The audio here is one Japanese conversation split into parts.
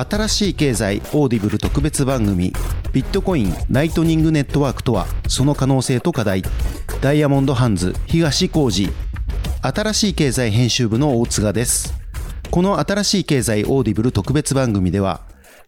新しい経済オーディブル特別番組ビットコインライトニングネットワークとはその可能性と課題ダイヤモンドハンズ東晃慈。新しい経済編集部の大塚です。この新しい経済オーディブル特別番組では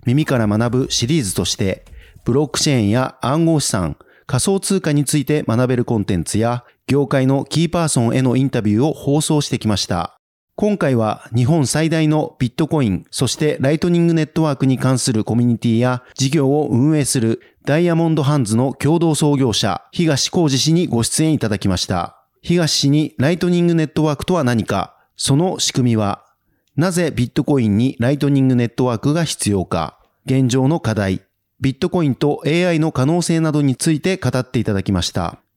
耳から学ぶシリーズとしてブロックチェーンや暗号資産仮想通貨について学べるコンテンツや業界のキーパーソンへのインタビューを放送してきました。今回は日本最大のビットコイン、そしてライトニングネットワークに関するコミュニティや事業を運営するダイヤモンドハンズの共同創業者、東浩二氏にご出演いただきました。東氏にライトニングネットワークとは何か、その仕組みは、なぜビットコインにライトニングネットワークが必要か、現状の課題、ビットコインと AI の可能性などについて語っていただきました。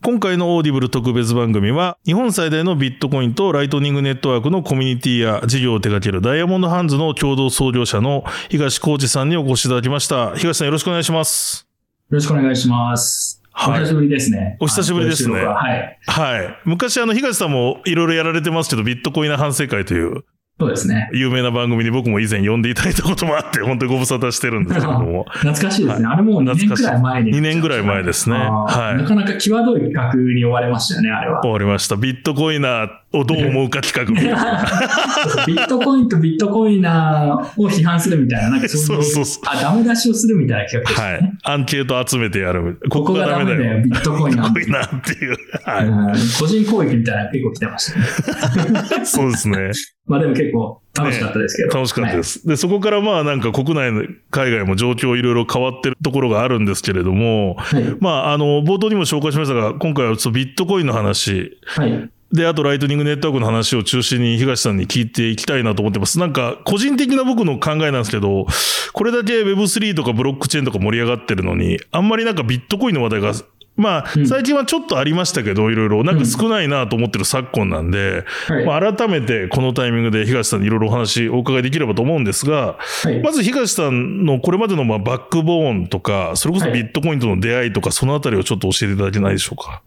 今回の Audible 特別番組は、日本最大のビットコインとライトニングネットワークのコミュニティや事業を手掛ける Diamond Hands の共同創業者の東晃慈さんにお越しいただきました。東さんよろしくお願いします。よろしくお願いします。はい、お久しぶりですね。お久しぶりですね。はい。はい。昔あの、東さんもいろいろやられてますけど、ビットコイン反省会というそうですね。有名な番組に僕も以前呼んでいただいたこともあって、本当にご無沙汰してるんですけども。懐かしいですね。はい、あれもう2年くらい前に。2年ぐらい前ですね。はい。なかなか際どい企画に追われましたよね、あれは。追われました。ビットコイナーをどう思うか企画みたいな。ビットコインとビットコイナーを批判するみたいな、なんかそういう、そうそうあ、ダメ出しをするみたいな企画ですね。はい。アンケート集めてやる。ここがダメだよ、ビットコイナー。ビットコイナーっていう。はい。個人攻撃みたいな結構来てましたね。そうですね。まあでも結構楽しかったですけど。ね、楽しかったです、はい、で、そこからまあなんか国内の海外も状況いろいろ変わってるところがあるんですけれども、はい、まああの、冒頭にも紹介しましたが、今回はビットコインの話、はい、で、あと、ライトニングネットワークの話を中心に東さんに聞いていきたいなと思ってます。なんか、個人的な僕の考えなんですけど、これだけ Web3 とかブロックチェーンとか盛り上がってるのに、あんまりなんかビットコインの話題がまあ、最近はちょっとありましたけど、いろいろ、なんか少ないなと思ってる昨今なんで、まあ、改めてこのタイミングで東さんにいろいろお話お伺いできればと思うんですが、まず東さんのこれまでのまあバックボーンとか、それこそビットコインとの出会いとか、そのあたりをちょっと教えていただけないでしょうか？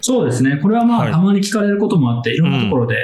そうですね。これはまあ、たまに聞かれることもあって、いろんなところで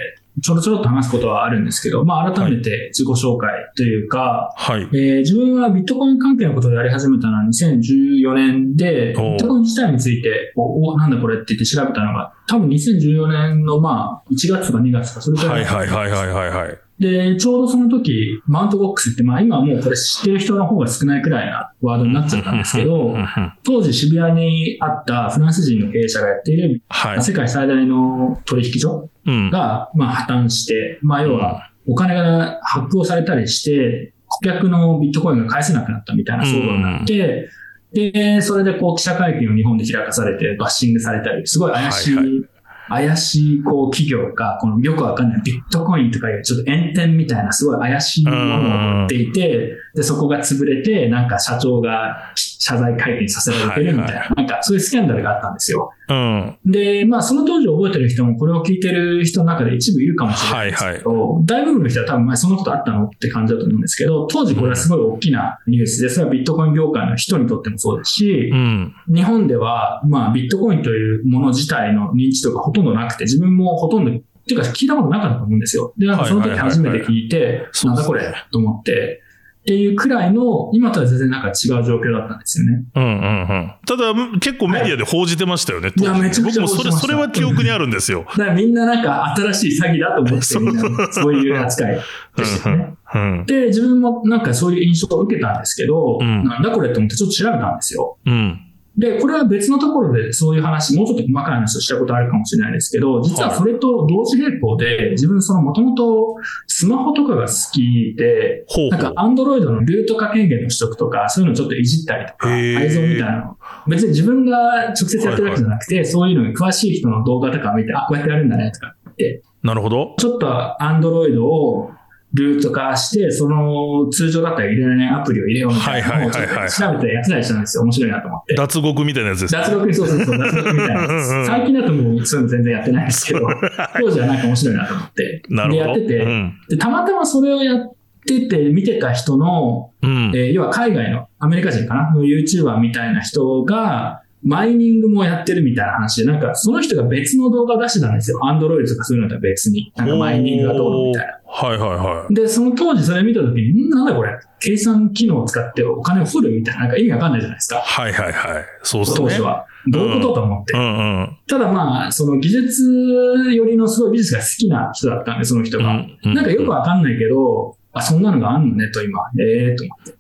ちょろちょろっと話すことはあるんですけど、まあ、改めて自己紹介というか、はい、えー、自分はビットコイン関係のことをやり始めたのは2014年で、ビットコイン自体について、お、おなんだこれって言って調べたのが、多分2014年のまあ、1月か2月か、それくらい。はいはいはいはいはい。で、ちょうどその時、マウントボックスって、まあ今はもうこれ知ってる人の方が少ないくらいなワードになっちゃったんですけど、当時渋谷にあったフランス人の経営者がやっている、はい、世界最大の取引所が、まあ破綻して、まあ要はお金が発行されたりして、顧客のビットコインが返せなくなったみたいな騒動になって、で、それでこう記者会見を日本で開かされてバッシングされたり、すごい怪しい怪しいこう企業が、このよくわかんないビットコインとかいうちょっと炎天みたいなすごい怪しいものを持っていて、で、そこが潰れて、なんか社長が謝罪会見させられてるみたいな、はいはい、なんかそういうスキャンダルがあったんですよ。うん、で、まあその当時覚えてる人もこれを聞いてる人の中で一部いるかもしれないですけど、はいはい、大部分の人は多分前そのことあったのって感じだと思うんですけど、当時これはすごい大きなニュースで、それはビットコイン業界の人にとってもそうですし、うん、日本ではまあビットコインというもの自体の認知度がほとんどなくて、自分もほとんどっていうか聞いたことなかったと思うんですよ。で、なんかその時初めて聞いて、なんだこれと思って、っていうくらいの、今とは全然なんか違う状況だったんですよね。うんうんうん。ただ、結構メディアで報じてましたよね。はい、いや、めちゃくちゃ僕もそれ、それは記憶にあるんですよ。だからみんななんか新しい詐欺だと思って みんな、そういう扱いでしたね。うんうん、で、自分もなんかそういう印象を受けたんですけど、うん、なんだこれと思ってちょっと調べたんですよ。うんで、これは別のところでそういう話、もうちょっと細かい話をしたことあるかもしれないですけど、実はそれと同時並行で、自分そのもともとスマホとかが好きで、なんかアンドロイドのルート化権限の取得とか、そういうのちょっといじったりとか、映像みたいなの。別に自分が直接やってるわけじゃなくて、そういうのに詳しい人の動画とか見て、あ、こうやってやるんだねとかって。なるほど。ちょっとアンドロイドをルート化して、その通常だったら入れられないアプリを入れようみたいなのを調べてやってたりしたんですよ。面白いなと思って。脱獄みたいなやつですか脱獄、そうそうそう、脱獄みたいなやつ。最近だともうそういうの全然やってないですけど、当時はなんか面白いなと思って。なるほど。で、やってて、うん、で、たまたまそれをやってて見てた人の、うん、えー、要は海外のアメリカ人かなの YouTuber みたいな人が、マイニングもやってるみたいな話で、なんかその人が別の動画を出してたんですよ。アンドロイドとかそういうのとは別に。なんかマイニングがどうのみたいな。はいはいはい。で、その当時それ見たときに、んなんだこれ計算機能を使ってお金を振るみたいな、なんか意味わかんないじゃないですか。はいはいはい。そうですね。当時は。どういうことと思って。うんうん、ただまあ、その技術よりのすごい美術が好きな人だったんで、その人が。うんうん、なんかよくわかんないけど、あ、そんなのがあんのねと今、ええー、と思って。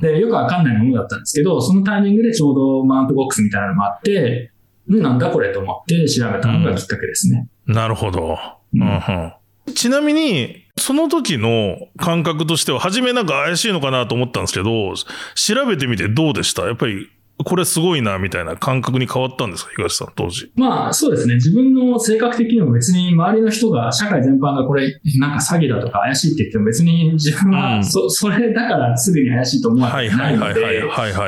で、よくわかんないものだったんですけど、そのタイミングでちょうどマウントボックスみたいなのもあって、なんだこれと思って調べたのがきっかけですね。うん、なるほど。うんうん、ちなみに、その時の感覚としては、初めなんか怪しいのかなと思ったんですけど、調べてみてどうでした？やっぱりこれすごいな、みたいな感覚に変わったんですか、東さん、当時。まあ、そうですね。自分の性格的にも別に周りの人が、社会全般がこれ、なんか詐欺だとか怪しいって言っても別に自分はそ、うん、それだからすぐに怪しいと思わないので、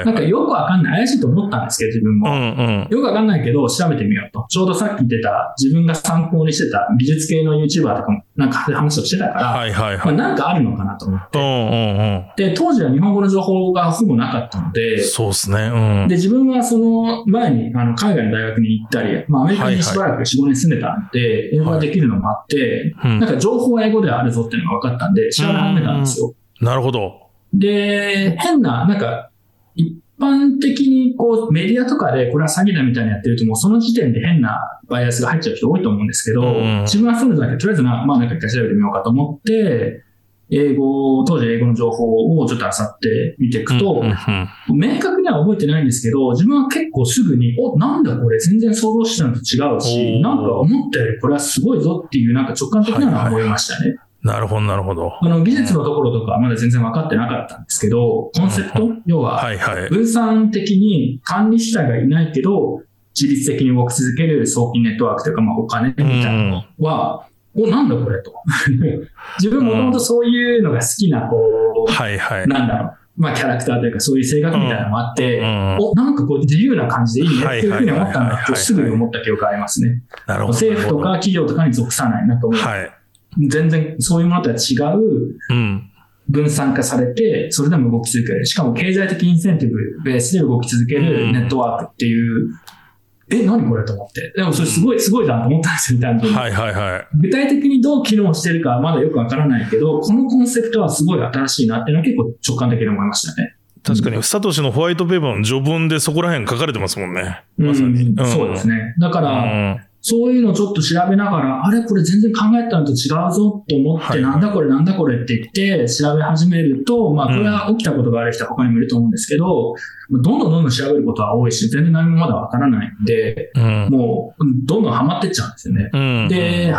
なんかよくわかんない、怪しいと思ったんですけど、自分も。うんうん、よくわかんないけど、調べてみようと。ちょうどさっき言ってた、自分が参考にしてた美術系の YouTuber とかも、なんか話をしてたから、はいはいはいまあ、なんかあるのかなと思って、うんうんうん。で、当時は日本語の情報がほぼなかったので、そうですね。うん、で、自分はその前にあの海外の大学に行ったり、まあアメリカにしばらく4、5年住んでたんで、英語ができるのもあって、なんか情報は英語ではあるぞっていうのが分かったんで、調べ始めたんですよ。なるほど。で、変な、なんか、一般的にこうメディアとかでこれは詐欺だみたいなやってるともうその時点で変なバイアスが入っちゃう人多いと思うんですけど、自分はそうじゃなくてとりあえずな、まあなんか一回調べてみようかと思って、英語、当時英語の情報をちょっと漁って見ていくと、明確には覚えてないんですけど、自分は結構すぐに、お、なんだこれ全然想像してたのと違うし、なんか思ったよりこれはすごいぞっていうなんか直感的なのは思いましたね。はいはいなるほど、なるほど。あの、技術のところとかまだ全然分かってなかったんですけど、コンセプト、要は、分散的に管理主体がいないけど、自律的に動き続ける送金ネットワークというか、まあ、お金みたいなのは、お、なんだこれと。自分もともとそういうのが好きな、こう、はいはい。なんだろう。まあ、キャラクターというか、そういう性格みたいなのもあって、うん、お、なんかこう、自由な感じでいいねっていうふうに思ったんだけど、すぐに思った記憶ありますね。なるほど。政府とか企業とかに属さない。なんかもう、はい、全然そういうものとは違う、うん、分散化されて、それでも動き続ける。しかも経済的インセンティブベースで動き続けるネットワークっていうえ、何これと思って。でもそれすごい、すごいじゃんと思ったんですよ、単純に。はいはいはい。具体的にどう機能してるかはまだよくわからないけど、このコンセプトはすごい新しいなっていうのは結構直感的に思いましたね。確かに、サトシのホワイトペーパーの序文でそこら辺書かれてますもんね。まさに。うん、そうですね。だから、そういうのをちょっと調べながら、あれこれ全然考えたのと違うぞと思って、なんだこれなんだこれって言って調べ始めると、まあこれは起きたことがある人は他にもいると思うんですけど、どんどんどんどん調べることは多いし、全然何もまだわからないんで、もうどんどんハマってっちゃうんですよね。で、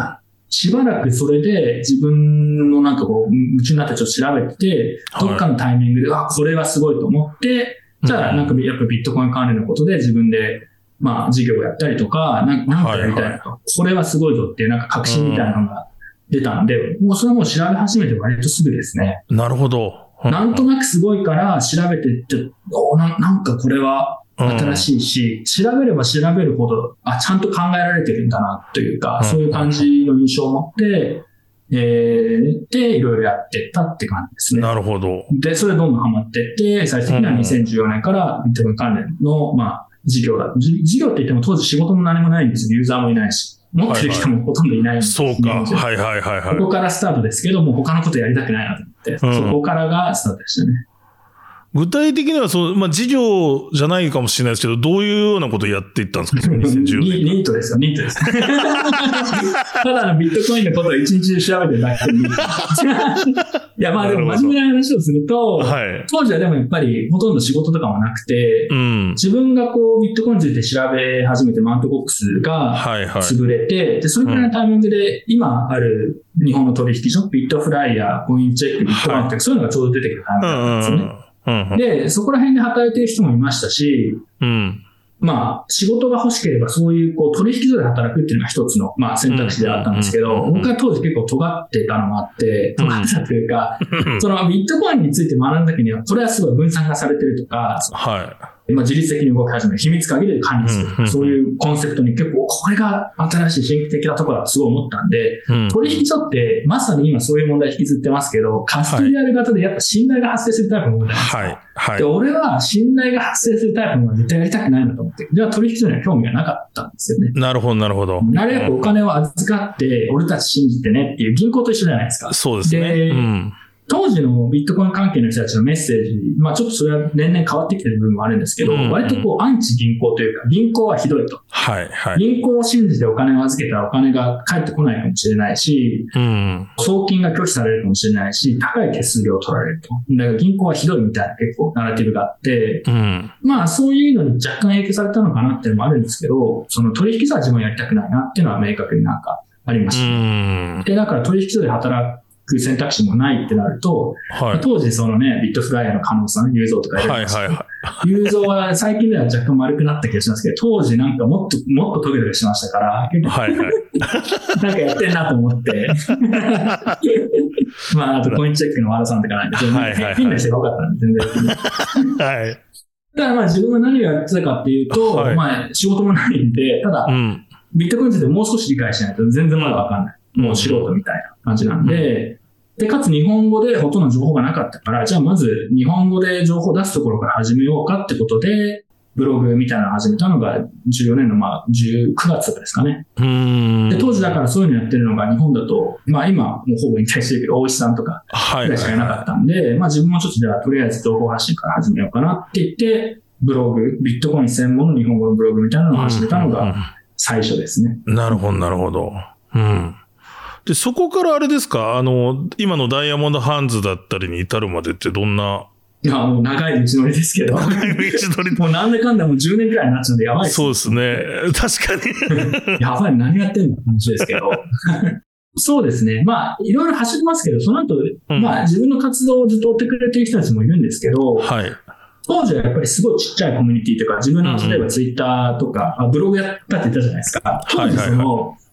しばらくそれで自分のなんかこう、夢中になってちょっと調べて、どっかのタイミングで、あ、これはすごいと思って、じゃあなんかやっぱビットコイン関連のことで自分でまあ、事業をやったりとか、なんかやりたいなと、はいはい、これはすごいぞっていう、なんか確信みたいなのが出たんで、うん、もうそれはもう調べ始めて割とすぐですね。なるほど。なんとなくすごいから調べてって、おななんかこれは新しいし、うん、調べれば調べるほど、あ、ちゃんと考えられてるんだなというか、うん、そういう感じの印象を持って、えー、で、いろいろやってったって感じですね。なるほど。で、それどんどんハマってって、最終的には2014年からビットコイン関連の、まあ、事業だ。事業って言っても当時仕事も何もないんですよ。ユーザーもいないし。持ってる人もほとんどいないんです、はいはい、そうか。はいはいはいはい。ここからスタートですけども、他のことやりたくないなと思って、うん、そこからがスタートでしたね。具体的にはそう、まあ、事業じゃないかもしれないですけど、どういうようなことをやっていったんですか、2010年。ニートですよ、ニートです。ただのビットコインのことを一日中調べてるだけでいや、まあでも真面目な話をすると、はい、当時はでもやっぱりほとんど仕事とかもなくて、うん、自分がこうビットコインについて調べ始めてマウントボックスが潰れて、はい。はい、で、それくらいのタイミングで今ある日本の取引所、ビットフライヤー、コインチェック、ビットコインって、そういうのがちょうど出てくるタイミングなんですよね。うんうんで、そこら辺で働いてる人もいましたし、うん。まあ、仕事が欲しければそういうこう取引所で働くっていうのが一つの、まあ、選択肢であったんですけど、僕は当時結構尖ってたのもあって、尖ってたというか、そのビットコインについて学んだ時には、これはすごい分散化されてるとか、はい。まあ、自律的に動き始める、秘密鍵で管理する、そういうコンセプトに結構、これが新しい新規的なところだとすごい思ったんで、取引所ってまさに今そういう問題引きずってますけど、カストリアル型でやっぱ信頼が発生するタイプの問題ですか。はい。はい。で、俺は信頼が発生するタイプのものは絶対やりたくないなと思って、じゃあ取引所には興味がなかったんですよね。なるほど、なるほど。なるべくお金を預かって、俺たち信じてねっていう銀行と一緒じゃないですか。そうですね。で、うん当時のビットコイン関係の人たちのメッセージ、まあちょっとそれは年々変わってきてる部分もあるんですけど、うんうん、割とこうアンチ銀行というか、銀行はひどいと。はいはい。銀行を信じてお金を預けたらお金が返ってこないかもしれないし、うん、送金が拒否されるかもしれないし、高い手数料を取られると。だから銀行はひどいみたいな結構ナラティブがあって、うん、まあそういうのに若干影響されたのかなっていうのもあるんですけど、その取引所は自分やりたくないなっていうのは明確になんかありました。で、だから取引所で働く選択肢もないってなると、はい、当時そのね、ビットフライヤーの可能さん、ユーゾーとかいるんですけど、ユーゾーは最近では若干丸くなった気がしますけど、当時なんかもっと、もっとトゲトゲしましたから、はいはい、なんかやってんなと思って、まあ、あとコインチェックの和田さんとかなんで、はいはいはい、変な人が多かったんで、全然。はい。ただまあ自分は何をやってたかっていうと、はい、まあ仕事もないんで、ただ、うん、ビットコインについてもう少し理解しないと全然まだわかんない。もう素人みたいな感じなんで、で、かつ日本語でほとんど情報がなかったから、じゃあまず日本語で情報を出すところから始めようかってことで、ブログみたいなのを始めたのが14年のまあ19月とかですかね。で、当時だからそういうのやってるのが日本だと、まあ今もうほぼ引退してるけど、大石さんとかぐらいしかいなかったんで、まあ自分もちょっとじゃあとりあえず情報発信から始めようかなって言って、ブログ、ビットコイン専門の日本語のブログみたいなのを始めたのが最初ですね。なるほど、なるほど。うん。で、そこからあれですか？あの、今のダイヤモンドハンズだったりに至るまでってどんな？いや、もう長い道のりですけど。長い道のり。もうなんでかんだもう10年くらいになっちゃうんでやばいそうですね。確かに。やばい、何やってんの話ですけど。そうですね。まあ、いろいろ走りますけど、その後、うん、まあ、自分の活動をずっと追ってくれてる人たちもいるんですけど、はい。当時はやっぱりすごいちっちゃいコミュニティとか、自分の例えばツイッターとか、うん、ブログやったって言ったじゃないですか。当時その、はいはいはい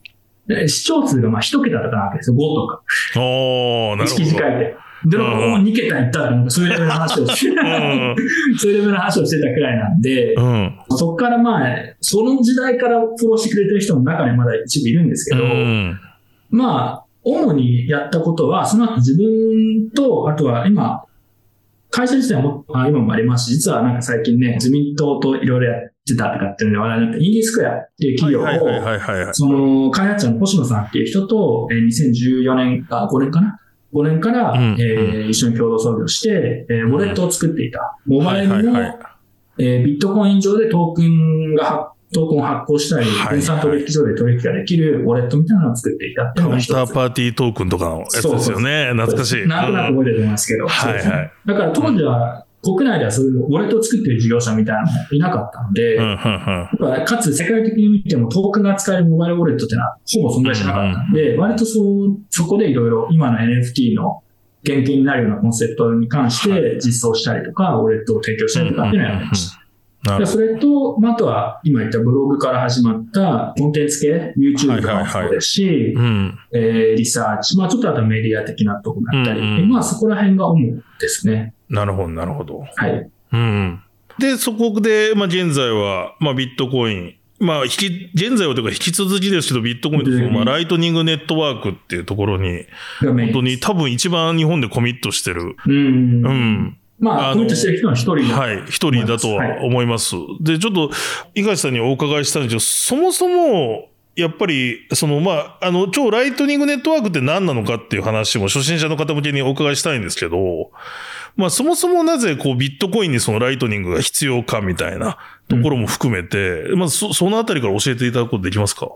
視聴数がまあ一桁とかなわけですよ、5とか。おなるほど。記事書いて。でも、もう2桁いったら、なんかそういうレベルの話をして、そういうレベルの話をしてたくらいなんで、うん、そこからまあ、その時代からフォローしてくれてる人も中にまだ一部いるんですけど、うん、まあ、主にやったことは、その後自分と、あとは今、会社自体も、あ今もありますし、実はなんか最近ね、自民党といろいろやってたとかっていうので話題になったインディスクエアっていう企業を、その開発者の星野さんっていう人と、えー、2014年か5年かな5年から、うん、えー、一緒に共同創業して、えー、ウォレットを作っていた。モバイルの、えー、ビットコイン上でトークンがトークンを発行したり、分散取引所で取引ができるウォレットみたいなのを作っていたっていうのが。カウンターパーティートークンとかのやつですよね。懐かしい。なんとなく覚えてるんですけど。はいはい。だから当時は、国内ではそういうウォレットを作ってる事業者みたいなのもいなかったので、かつ世界的に見てもトークンが使えるモバイルウォレットってのはほぼ存在しなかったんで、割とそう、そこでいろいろ今の NFT の原型になるようなコンセプトに関して実装したりとか、ウォレットを提供したりとかっていうのをやってました。それと、まあ、あとは今言ったブログから始まったコンテンツ系、YouTube とかもそうですし、えリサーチ、まあちょっとあとメディア的なところだったり、うんうん、まあそこら辺が主ですね。なるほど、なるほど。はい。うん。で、そこで、まあ現在は、まあビットコイン、まあ、引き、現在はというか引き続きですけど、ビットコインとまあ、ライトニングネットワークっていうところに、本当に多分一番日本でコミットしてる。うん。うん。まあ、コミットしてる人は一人はい、一人だとは思います。はい、で、ちょっと、井川さんにお伺いしたんですけど、そもそも、やっぱり、その、まあ、あの、超ライトニングネットワークって何なのかっていう話も初心者の方向けにお伺いしたいんですけど、まあ、そもそもなぜ、こう、ビットコインにそのライトニングが必要かみたいなところも含めて、うん、まずそ、そのあたりから教えていただくことできますか？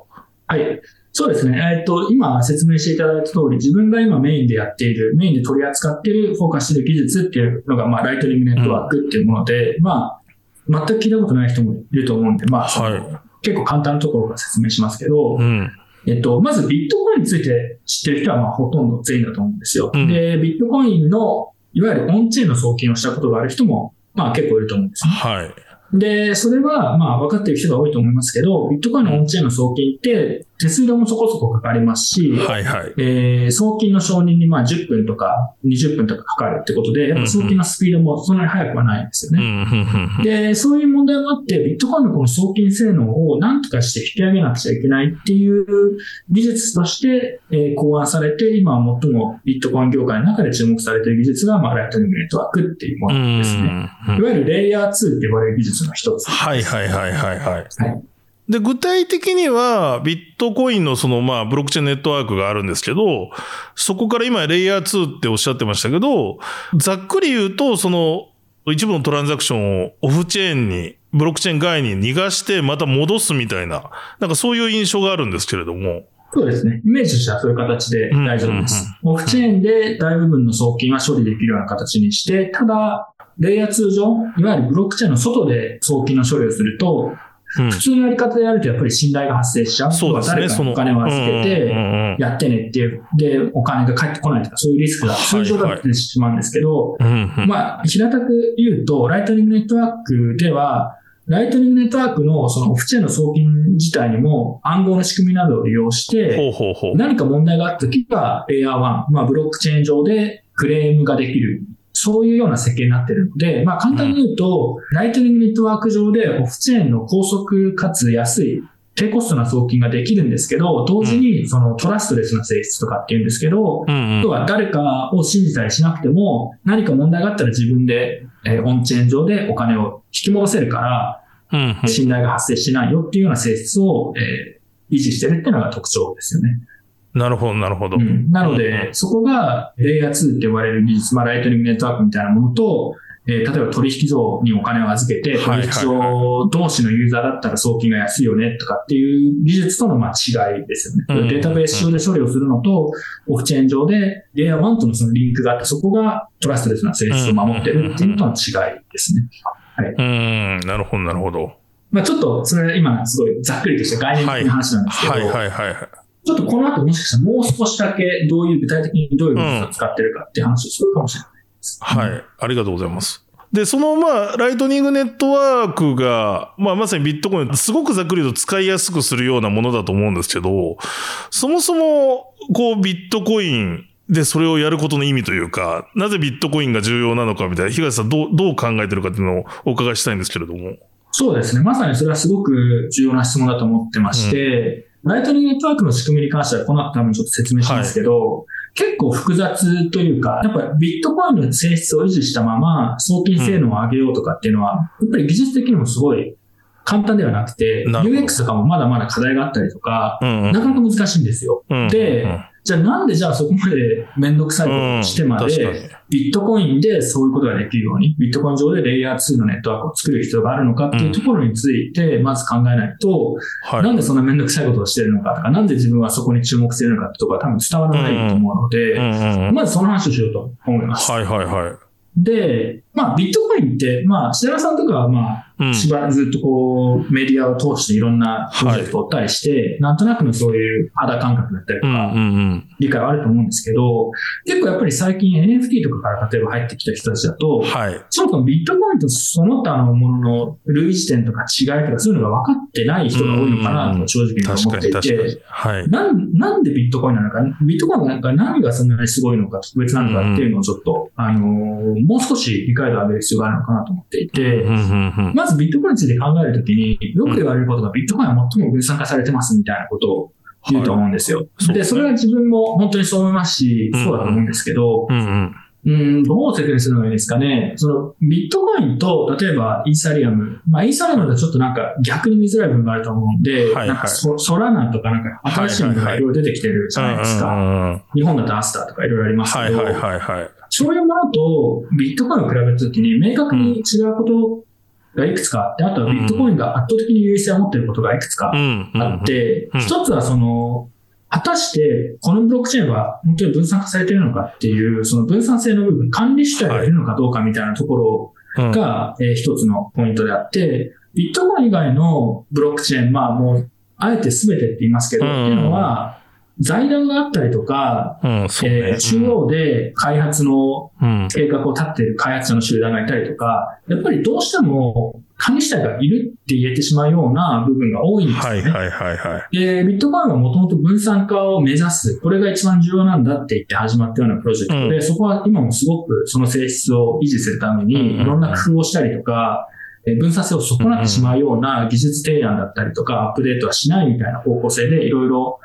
はい。そうですね。えっ、と、今説明していただいた通り、自分が今メインでやっている、メインで取り扱っている、フォーカスしている技術っていうのが、まあ、ライトニングネットワークっていうもので、うん、まあ、全く聞いたことない人もいると思うんで、まあ、はい、結構簡単なところから説明しますけど、うん、えっと、まずビットコインについて知ってる人は、まあ、ほとんど全員だと思うんですよ。うん、で、ビットコインの、いわゆるオンチェーンの送金をしたことがある人も、まあ、結構いると思うんですね。はい。で、それは、まあ、分かっている人が多いと思いますけど、ビットコインのオンチェーンの送金って、手数料もそこそこかかりますし、はいはい。えー、送金の承認にまあ10分とか20分とかかかるってことで、やっぱ送金のスピードもそんなに速くはないんですよね。で、そういう問題もあって、ビットコインのこの送金性能を何とかして引き上げなくちゃいけないっていう技術として、えー、考案されて、今最もビットコイン業界の中で注目されている技術が、まあ、ライトニングネットワークっていうものですね。いわゆるレイヤー2って呼ばれる技術の一つ、はいはいはいはいはい。はいで、具体的には、ビットコインのその、まあ、ブロックチェーンネットワークがあるんですけど、そこから今、レイヤー2っておっしゃってましたけど、ざっくり言うと、その、一部のトランザクションをオフチェーンに、ブロックチェーン外に逃がして、また戻すみたいな、なんかそういう印象があるんですけれども。そうですね。イメージとしてはそういう形で大丈夫です。オフチェーンで大部分の送金は処理できるような形にして、ただ、レイヤー2上、いわゆるブロックチェーンの外で送金の処理をすると、普通のやり方でやるとやっぱり信頼が発生しちゃう。そうですね。誰かにお金を預けて、やってねっていう、で、お金が返ってこないとか、そういうリスクが通常だってしまうんですけど、まあ、平たく言うと、ライトニングネットワークでは、ライトニングネットワークのそのオフチェーンの送金自体にも暗号の仕組みなどを利用して、何か問題があった時は、レイヤー1、まあ、ブロックチェーン上でクレームができるそういうような設計になっているので、まあ簡単に言うと、うん、ライトニングネットワーク上でオフチェーンの高速かつ安い低コストな送金ができるんですけど、同時にそのトラストレスな性質とかっていうんですけど、うんうん、は誰かを信じたりしなくても、何か問題があったら自分で、えー、オンチェーン上でお金を引き戻せるから、信頼が発生しないよっていうような性質を、えー、維持してるっていうのが特徴ですよね。なるほど、なるほど。うん、なので、うん、そこがレイヤー2って呼ばれる技術、まあ、ライトニングネットワークみたいなものと、えー、例えば取引所にお金を預けて、取引所同士のユーザーだったら送金が安いよねとかっていう技術とのまあ違いですよね。データベース上で処理をするのと、オフチェーン上でレイヤー1とのそのリンクがあって、そこがトラストレスな性質を守ってるっていうのとの違いですね。はい。うん、なるほど、なるほど。まあちょっと、それ今すごいざっくりとした概念的な話なんですけど、はい、はい、はい、はい。ちょっとこの後もしかしたらもう少しだけどういう具体的にどういう技術を使ってるかっていう話をするかもしれないです。うん、はい。ありがとうございます。で、そのまあ、ライトニングネットワークが、まあまさにビットコイン、すごくざっくりと使いやすくするようなものだと思うんですけど、そもそも、こう、ビットコインでそれをやることの意味というか、なぜビットコインが重要なのかみたいな、東さんどう、どう考えてるかっていうのをお伺いしたいんですけれども。そうですね。まさにそれはすごく重要な質問だと思ってまして、うんライトニングネットワークの仕組みに関しては、この後多分ちょっと説明しますけど、はい、結構複雑というか、やっぱビットコインの性質を維持したまま、送金性能を上げようとかっていうのは、やっぱり技術的にもすごい簡単ではなくて、UX とかもまだまだ課題があったりとか、うんうん、なかなか難しいんですよ。うん、で、うん。じゃあなんでじゃあそこまでめんどくさいことをしてまで、ビットコインでそういうことができるように、ビットコイン上でレイヤー2のネットワークを作る必要があるのかっていうところについて、まず考えないと、なんでそんなめんどくさいことをしてるのかとか、なんで自分はそこに注目してるのかところは多分伝わらないと思うので、まずその話をしようと思います。はいはいはい。で、まあ、ビットコインって、まあ、設楽さんとかは、まあ、しばらくずっとこう、メディアを通していろんなプロジェクトを追ったりして、はい、なんとなくのそういう肌感覚だったりとか、理解はあると思うんですけど、結構やっぱり最近 NFT とかから例えば入ってきた人たちだと、はい、そもそもビットコインとその他のものの類似点とか違いとかそういうのが分かってない人が多いのかなと正直に思っていて、はい、なん、でビットコインなのか、ビットコインなんか何がそんなにすごいのか、特別なのかっていうのをちょっと、あのー、もう少し理解度を上げる必要があるのかなと思っていて、まずビットコインについて考えるときに、よく言われることがビットコインは最も分散化されてますみたいなことを言うと思うんですよ。はい、で、それは自分も本当にそう思いますし、そうだと思うんですけど、うん、どう説明するのがいいですかね。その、ビットコインと、例えばイーサリアム。まあ、イーサリアムだとちょっとなんか逆に見づらい部分があると思うんで、はいはい、なんかソソラナとかなんか新しいものがいろいろ出てきてるじゃないですか。日本だとアスターとかいろいろありますけど、はいはいはいはい、そういうものとビットコインを比べたときに明確に違うことがいくつかあって、あとはビットコインが圧倒的に優位性を持っていることがいくつかあって、一つはその、果たしてこのブロックチェーンは本当に分散化されているのかっていう、その分散性の部分、管理主体がいるのかどうかみたいなところが、え一つのポイントであって、ビットコイン以外のブロックチェーン、まあもう、あえて全てって言いますけど、っていうのは、財団があったりとか、うんね、えー、中央で開発の計画を立っている開発者の集団がいたりとか、やっぱりどうしても管理者がいるって言えてしまうような部分が多いんですよね。はいはいはいはい。で、ビットコインはもともと分散化を目指す。これが一番重要なんだって言って始まったようなプロジェクトで、うん、そこは今もすごくその性質を維持するために、いろんな工夫をしたりとか、分散性を損なってしまうような技術提案だったりとか、アップデートはしないみたいな方向性で、いろいろ、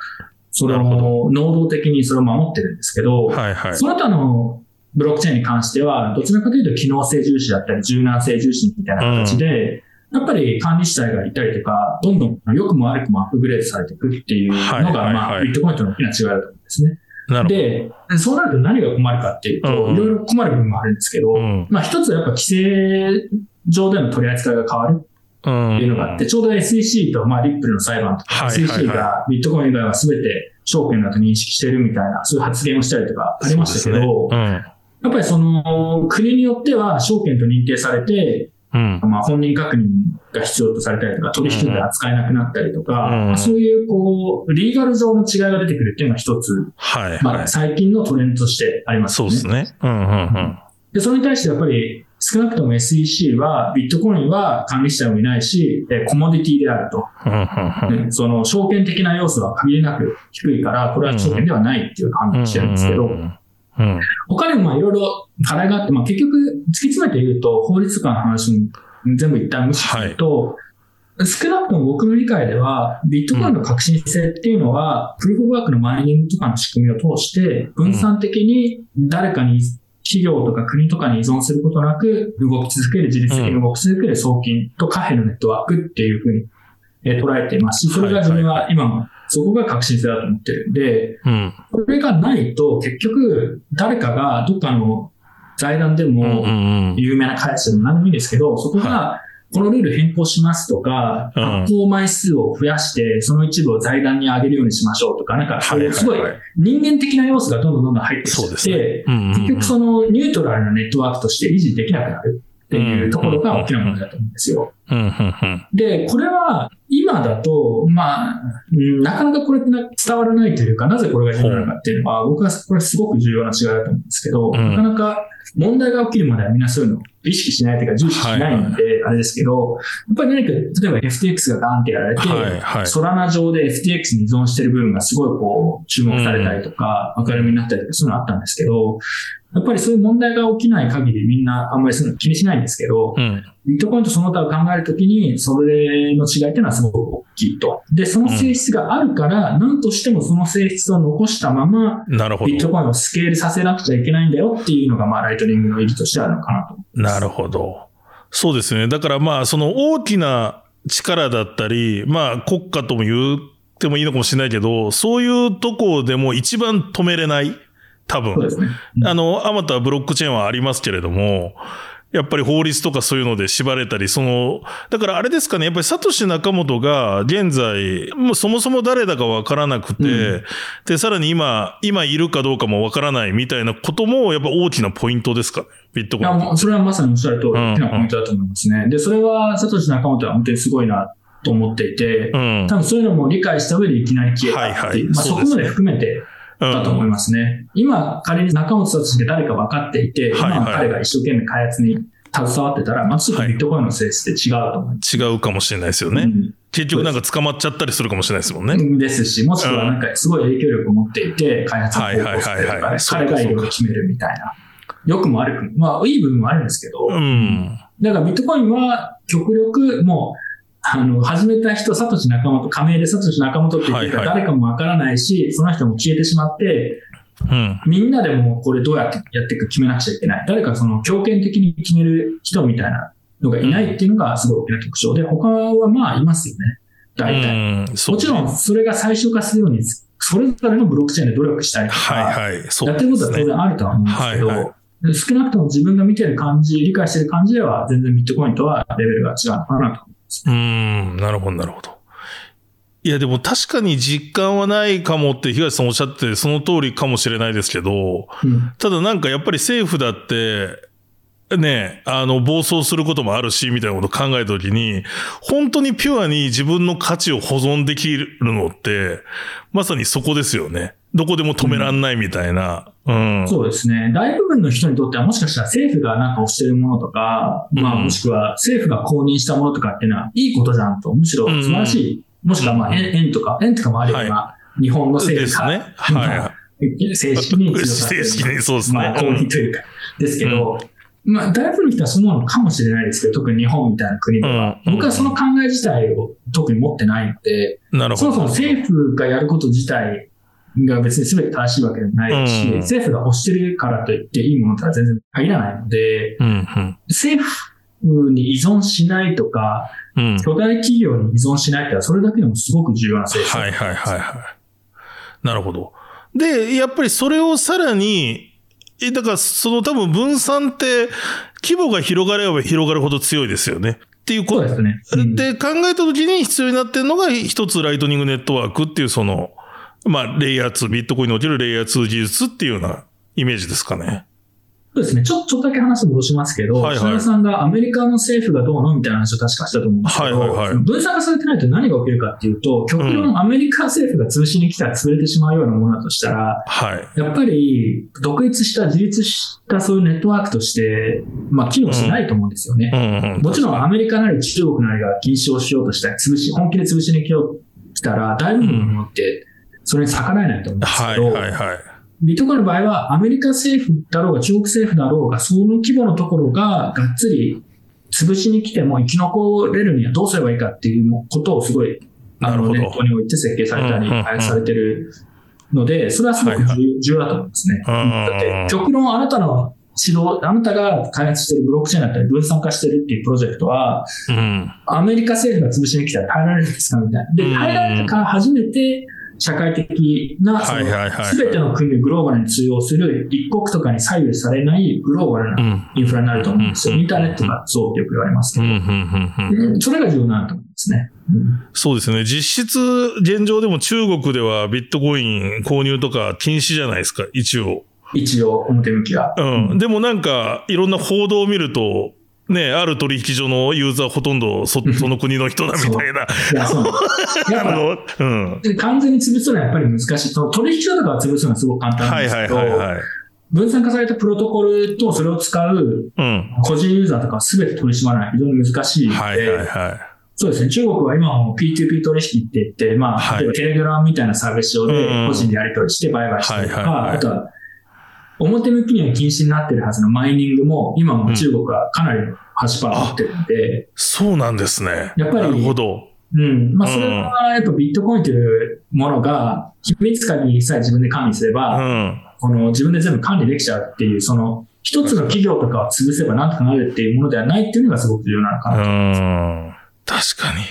それを、能動的にそれを守ってるんですけど、はいはい、その他のブロックチェーンに関しては、どちらかというと機能性重視だったり、柔軟性重視みたいな形で、うん、やっぱり管理主体がいたりとか、どんどん良くも悪くもアップグレードされていくっていうのが、まあ、ビットコインとの大きな違いだと思うんですね。で、そうなると何が困るかっていうと、いろいろ困る部分もあるんですけど、うん、まあ一つはやっぱ規制上での取り扱いが変わるっていうのがあって、ちょうど SEC と、まあ、リップルの裁判とか、SEC がビットコイン以外は全て証券だと認識してるみたいな、そういう発言をしたりとかありましたけど、やっぱりその、国によっては証券と認定されて、うん、まあ本人確認が必要とされたりとか、取引で扱えなくなったりとか、うん、そういうこう、リーガル上の違いが出てくるっていうのは一つ、はい、はい、まあ最近のトレンドとしてありますね。そうですね。うんうんうん。で、それに対してやっぱり、少なくとも SEC は、ビットコインは管理者もいないし、コモディティであると。その証券的な要素は限りなく低いから、これは証券ではないっていう判断してるんですけど、他にもまあいろいろ課題があって、まあ、結局突き詰めて言うと、法律家の話も全部一旦無視すると、はい、少なくとも僕の理解では、ビットコインの革新性っていうのは、プルーフワークのマイニングとかの仕組みを通して、分散的に誰かに企業とか国とかに依存することなく動き続ける、自律的に動き続ける送金と貨幣のネットワークっていうふうに捉えていますし、それが自分は今もそこが革新性だと思ってるんで、これがないと結局誰かがどっかの財団でも有名な会社でも何でもいいですけど、そこがこのルール変更しますとか、発行枚数を増やして、その一部を財団に上げるようにしまってか、なんか、すごい人間的な要素がどんどんどんどん入ってきて、結局そのニュートラルなネットワークとして維持できなくなるっていうところが大きな問題だと思うんですよ。で、これは今だと、まあ、なかなかこれって伝わらないというか、なぜこれが重要なのかっていうのは、僕はこれすごく重要な違いだと思うんですけど、なかなか問題が起きるまではみんなそういうのを意識しないというか重視しないんで、あれですけど、やっぱり何か、例えば FTX がガーンってやられて、ソラナ上で FTX に依存してる部分がすごいこう、注目されたりとか、明るみになったりとか、そういうのあったんですけど、やっぱりそういう問題が起きない限りみんなあんまりそういうの気にしないんですけど、うん、ビットコインとその他を考えるときに、それの違いっていうのはすごく大きいと。で、その性質があるから、何としてもその性質を残したまま。ビットコインをスケールさせなくちゃいけないんだよっていうのが、まあ、ライトニングの意義としてあるのかなと。なるほど。そうですね。だからまあ、その大きな力だったり、まあ、国家とも言ってもいいのかもしれないけど、そういうとこでも一番止めれない。多分。ねうん、あの、あまたブロックチェーンはありますけれども、やっぱり法律とかそういうので縛れたり、その、だからあれですかね、やっぱりサトシ仲本が現在、もうそもそも誰だかわからなくて、うん、で、さらに今、今いるかどうかもわからないみたいなことも、やっぱ大きなポイントですかね、ビットコイン。いや、それはまさにおっしゃる通り、大きなポイントだと思いますね。で、それはサトシ仲本は本当にすごいなと思っていて、うん、多分そういうのも理解した上でいきなり消えたっていう、はいはい、まあそこまで含めて、だと思いますね。うん、今、仮に中本さんとして誰か分かっていて、はいはい、今彼が一生懸命開発に携わってたら、まあ、ちょっとビットコインの性質って違うと思います、はい。違うかもしれないですよね。うん、結局なんか捕まっちゃったりするかもしれないですもんね。ですし、もしくはなんかすごい影響力を持っていて、開発をしてとか、彼がいろいろ決めるみたいな。良くも悪くも。まあ、いい部分もあるんですけど。うん。だからビットコインは極力もう、あの、始めた人、サトシ仲本、加盟でサトシ仲本って言って誰かもわからないし、はいはい、その人も消えてしまって、うん、みんなでもこれどうやってやっていくか決めなくちゃいけない。誰かその強権的に決める人みたいなのがいないっていうのがすごい大きな特徴で、他はまあいますよね。大体。もちろんそれが最小化するように、それぞれのブロックチェーンで努力したりとか、はいはい、ね、やってることは当然あるとは思うんですけど、はいはい少なくとも自分が見てる感じ、理解してる感じでは、全然ビットコインとはレベルが違うのかなと。うん、なるほど、なるほど。いや、でも確かに実感はないかもって東さんおっしゃってその通りかもしれないですけど、うん、ただなんかやっぱり政府だって、ね、あの、暴走することもあるし、みたいなことを考えたときに、本当にピュアに自分の価値を保存できるのって、まさにそこですよね。どこでも止めらんないみたいな。うん、そうですね。大部分の人にとってはもしかしたら政府がなんか押してるものとか、うん、まあもしくは政府が公認したものとかっていうのはいいことじゃんと、むしろ。素晴らしい。うん、もしくはまあ円円とか、円とかもあるような、はい、日本の政府が、ね。はい、正式に正式にそうですね。まあ公認というか、ですけど、まあ、大部分の人はそう思うのかもしれないですけど、特に日本みたいな国では、僕はその考え自体を特に持ってないので、なるほど。そもそも政府がやること自体が別に全て正しいわけではないし、うん、政府が推してるからといっていいものとは全然限らないので、うんうん、政府に依存しないとか、うん、巨大企業に依存しないってそれだけでもすごく重要な政策。はいはいはいはい。なるほど。で、やっぱりそれをさらに、だからその多分分散って規模が広がれば広がるほど強いですよね。っていうことですね。うん、で、考えたときに必要になってるのが一つライトニングネットワークっていうその、まあ、レイヤー2、ビットコインにおけるレイヤー2技術っていうようなイメージですかね。そうですね。ちょ、ちょっとだけ話戻しますけど、はいはい、さんがアメリカの政府がどうのみたいな話を確かしたと思うんですけど、はいはいはい、分散化されてないと何が起きるかっていうと、極論アメリカ政府が通信に来たら潰れてしまうようなものだとしたら、はい、やっぱり独立した、自立したそういうネットワークとして、まあ、機能しないと思うんですよね。うんうん、もちろんアメリカなり中国なりが禁止をしようとしたら、潰し、本気で潰しに来よう来たら、大部分のものって、それに逆らえないと思うんですけど、はいはいはい。ビットコインの場合は、アメリカ政府だろうが中国政府だろうが、その規模のところががっつり潰しに来ても生き残れるにはどうすればいいかっていうことをすごい、あの、ネットにおいて設計されたり、開発されてるので、それはすごく重要だと思いますね。だって、極論あなたの指導、あなたが開発しているブロックチェーンだったり分散化してるっていうプロジェクトは、うん、アメリカ政府が潰しに来たら耐えられるんですかみたいな。で、耐えられたから初めて、社会的な、すべての国でグローバルに通用する、一国とかに左右されないグローバルなインフラになると思うんですよ。インターネットがそうってよく言われますけど。それが重要なんと思うんですね。そうですね。実質、現状でも中国ではビットコイン購入とか禁止じゃないですか、一応。一応、表向きは。うん。でもなんか、いろんな報道を見ると、ね、ある取引所のユーザーほとんどそその国の人だみたいな。いや、そう。うん、完全に潰すのはやっぱり難しい。取引所とかは潰すのはすごく簡単なんですけど、はいはいはいはい、分散化されたプロトコルとそれを使う個人ユーザーとかは全て取り締まらない。非常に難しいので、はいはいはい。そうですね。中国は今も P2P 取引って言って、まあ、例えばテレグラムみたいなサービス上で個人でやり取りして売買したりとか、あとは表向きには禁止になってるはずのマイニングも、今も中国はかなりの8%持ってるんで、そうなんですね。やっぱり、なるほど。うん。まあ、それはやっぱビットコインというものが、秘密鍵にさえ自分で管理すれば、うん、この自分で全部管理できちゃうっていう、その、一つの企業とかを潰せばなんとかなるっていうものではないっていうのがすごく重要なのかなと思います。うん。確かに。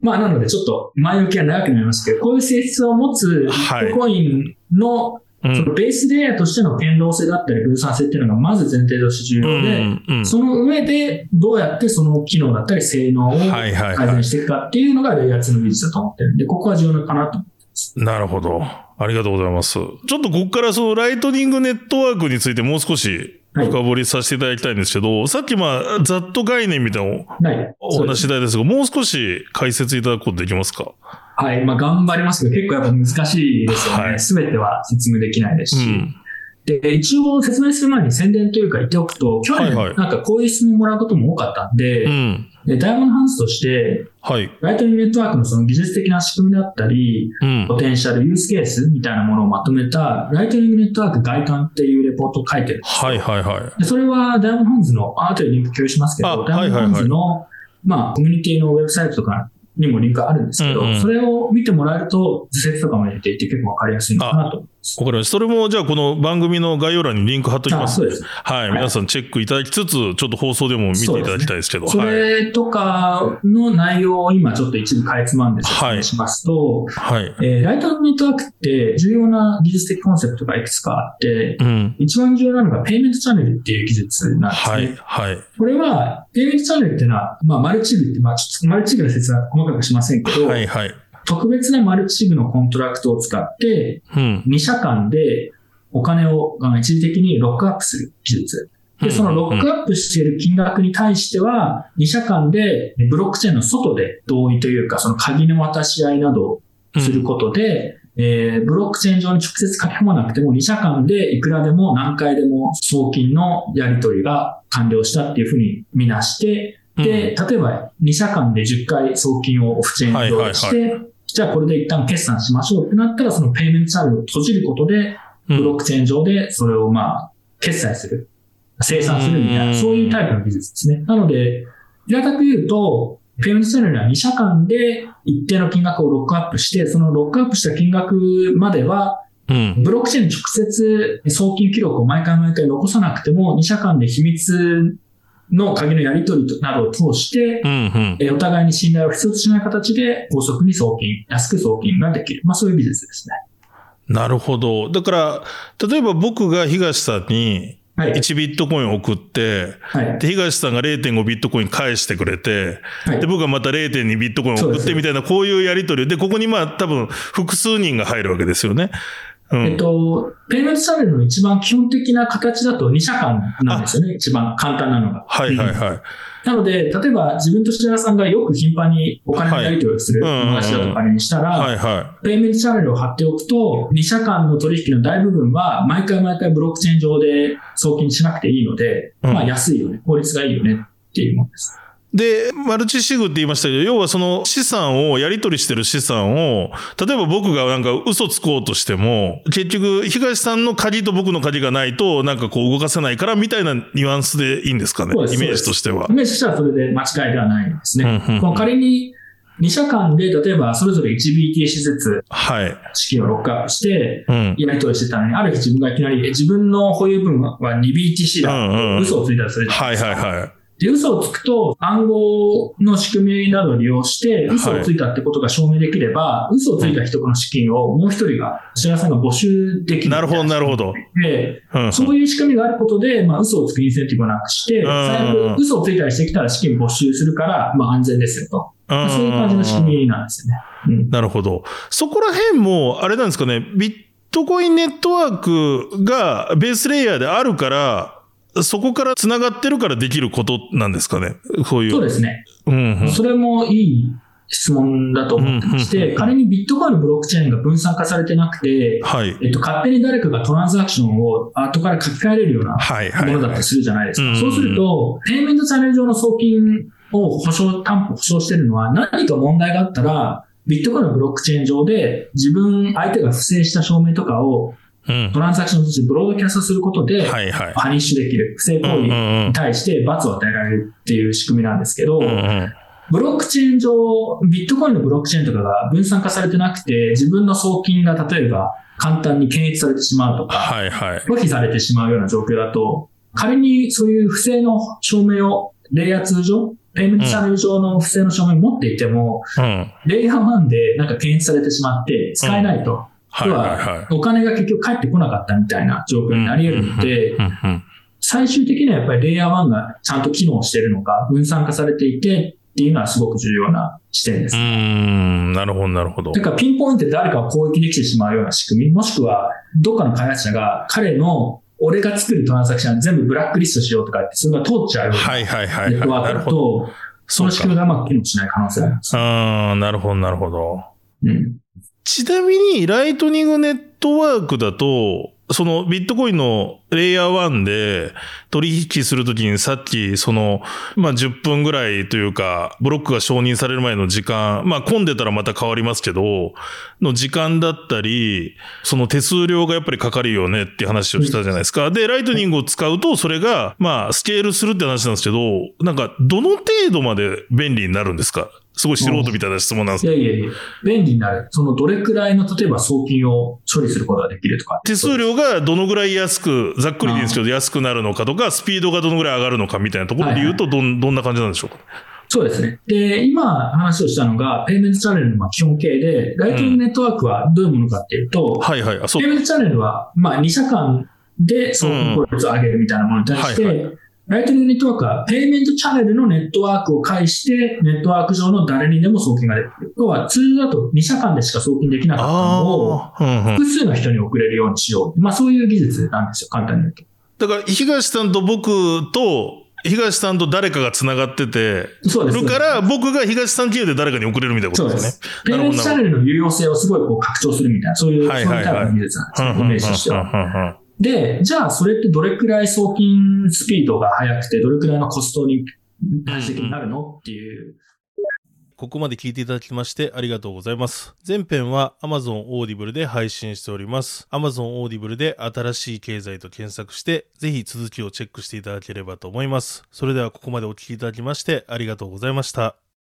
まあ、なのでちょっと前置きは長くなりますけど、こういう性質を持つビットコインのそのベースレイヤーとしての堅牢性だったり分散性っていうのがまず前提として重要で、うんうん、その上でどうやってその機能だったり性能を改善していくかっていうのがレイヤー2の技術だと思ってるんで、ここは重要かなと。思ってます。なるほど。ありがとうございます。ちょっとここからそのライトニングネットワークについてもう少し深掘りさせていただきたいんですけど、はい、さっきまあ、ざっと概念みたいなお話ししたいですが、もう少し解説いただくことできますか？はい。まあ、頑張りますけど、結構やっぱ難しいですよね。す、べ、ては説明できないですし。うん、で、一応説明する前に宣伝というか言っておくと、去年なんかこういう質問もらうことも多かったんで、はいはいでダイヤモンドハンズとして、はい、ライトニングネットワークのその技術的な仕組みだったり、うん、ポテンシャル、ユースケースみたいなものをまとめた、ライトニングネットワーク外観っていうレポートを書いてるんですはいはいはい。でそれはダイヤモンドハンズの、後でリンク共有しますけど、ダイヤモンドハンズの、はいはいはい、まあ、コミュニティのウェブサイトとかにもリンクあるんですけど、うんうん、それを見てもらえると、図説とかも入れていて結構わかりやすいのかなと。わかります。それも、じゃあこの番組の概要欄にリンク貼っときます。そうです。はい。皆さんチェックいただきつつ、ちょっと放送でも見ていただきたいですけど。そ、ね,、れとかの内容を今ちょっと一部かいつまんで説明しますと、はい。はい、えー、ライトネットワークって重要な技術的コンセプトがいくつかあって、うん、一番重要なのがペイメントチャンネルっていう技術なんですね。はい。はい。これは、ペイメントチャンネルっていうのは、まあ、マルチブって、まあ、ちょっとマルチブの説は細かくしませんけど、はいはい。特別なマルチシグのコントラクトを使って、2社間でお金を一時的にロックアップする技術。で、そのロックアップしている金額に対しては、2社間でブロックチェーンの外で同意というか、その鍵の渡し合いなどをすることで、えー、ブロックチェーン上に直接書き込まなくても、2社間でいくらでも何回でも送金のやり取りが完了したっていうふうに見なして、で、例えば2社間で10回送金をオフチェーン上して、じゃあこれで一旦決算しましょうってなったら、そのペイメントチャンネルを閉じることで、ブロックチェーン上でそれをまあ、決済する。生産するみたいな、そういうタイプの技術ですね。なので、平たく言うと、ペイメントチャンネルは2社間で一定の金額をロックアップして、そのロックアップした金額までは、ブロックチェーンに直接送金記録を毎回毎回残さなくても、2社間で秘密の鍵のやり取りなどを通して、うんうん、お互いに信頼を必要としない形で高速に送金、安く送金ができる。まあそういう技術ですね。なるほど。だから、例えば僕が東さんに、1ビットコイン送って、はい、で、東さんが0.5ビットコイン返してくれて、はい、で、僕がまた0.2ビットコイン送ってみたいな、こういうやり取りで、ここにまあ多分複数人が入るわけですよね。うん、えっと、ペイメントチャンネルの一番基本的な形だと2社間なんですよね。一番簡単なのが。はいはいはい。なので、例えば自分と白田さんがよく頻繁にお金のやり取りをする友達だとかにしたら、はいはい、ペイメントチャンネルを貼っておくと、2社間の取引の大部分は毎回毎回ブロックチェーン上で送金しなくていいので、まあ安いよね、効率がいいよねっていうものです。で、マルチシグって言いましたけど、要はその資産を、やり取りしてる資産を、例えば僕がなんか嘘つこうとしても、結局、東さんの鍵と僕の鍵がないと、なんかこう動かせないから、みたいなニュアンスでいいんですかね、イメージとしては。イメージとしてはそれで間違いではないんですね。うんうんうん、仮に、2社間で、例えばそれぞれ 1BTC ずつ、はい。資金をロックアップして、やり取りしてたのに、ある日自分がいきなり、自分の保有分は 2BTC だ、うんうん、嘘をついたらそれじゃないですか。はいはいはい。で、嘘をつくと暗号の仕組みなどを利用して嘘をついたってことが証明できれば、はい、嘘をついた人の資金をもう一人が、白さんが募集できる。なるほど、なるほど。で、そういう仕組みがあることで、まあ、嘘をつくインセンティブをなくして、最悪嘘をついたりしてきたら資金募集するから、まあ安全ですよと。まあ、そういう感じの仕組みなんですよね。うん、なるほど。そこら辺も、あれなんですかね、ビットコインネットワークがベースレイヤーであるから、そこから繋がってるからできることなんですかね？こういう。そうですね。うん、うん、それもいい質問だと思ってまして、仮にビットコインのブロックチェーンが分散化されてなくて、はい、えっと、勝手に誰かがトランザクションを後から書き換えれるようなものだったりするじゃないですか。そうすると、ペイメントチャンネル上の送金を保証、担保保証してるのは何か問題があったら、ビットコインのブロックチェーン上で自分、相手が不正した証明とかをトランザクションとしてブロードキャストすることで、パニッシュできる、不正行為に対して罰を与えられるっていう仕組みなんですけど、ブロックチェーン上、ビットコインのブロックチェーンとかが分散化されてなくて、自分の送金が例えば簡単に検閲されてしまうとか、はいはい、拒否されてしまうような状況だと、仮にそういう不正の証明をレイヤー2上、ペイメントチャンネル上の不正の証明を持っていても、うん、レイヤー1でなんか検閲されてしまって使えないと。要は、お金が結局返ってこなかったみたいな状況になり得るので、最終的にはやっぱりレイヤー1がちゃんと機能しているのか、分散化されていてっていうのはすごく重要な視点です。うん、なるほど、なるほど。だからピンポイントで誰かを攻撃できてしまうような仕組み、もしくはどっかの開発者が彼の俺が作るトランザクション全部ブラックリストしようとかって、それが通っちゃうネットワークだと、その仕組みがうまく機能しない可能性があります。ああ、なるほど、なるほど。うん。ちなみに、ライトニングネットワークだと、そのビットコインのレイヤー1で取引するときにさっきその、まあ、10分ぐらいというか、ブロックが承認される前の時間、まあ、混んでたらまた変わりますけど、の時間だったり、その手数料がやっぱりかかるよねって話をしたじゃないですか。で、ライトニングを使うとそれが、まあ、スケールするって話なんですけど、なんか、どの程度まで便利になるんですか？すごい素人みたいな質問なんですいやいやいや、便利になる。そのどれくらいの、例えば送金を処理することができるとか。手数料がどのぐらい安く、ざっくりですけど、安くなるのかとか、スピードがどのぐらい上がるのかみたいなところで言うと、どん、どんな感じなんでしょうか？そうですね。で、今話をしたのが、ペイメントチャンネルの基本形で、ライトニングネットワークはどういうものかっていうと、うん、はいはい。そうペイメントチャンネルは、まあ、2社間で送金効率を上げるみたいなものに対して、うんはいはいライトニングネットワークは、ペイメントチャンネルのネットワークを介して、ネットワーク上の誰にでも送金ができる。要は、通常だと2社間でしか送金できなかったのを、複数の人に送れるようにしよう。まあ、そういう技術なんですよ、簡単に言うと。だから、東さんと僕と、東さんと誰かが繋がってて、そうです。るから、僕が東さん経由で誰かに送れるみたいなことですね。そうです。ペイメントチャンネルの有用性をすごいこう拡張するみたいな、そういう、はいはいはい、そういうタイプの技術なんですよ、イメージとしては。で、じゃあそれってどれくらい送金スピードが速くて、どれくらいのコストに対的になるのっていう。ここまで聞いていただきましてありがとうございます。前編は Amazon Audible で配信しております。Amazon Audible で新しい経済と検索して、ぜひ続きをチェックしていただければと思います。それではここまでお聞きいただきましてありがとうございました。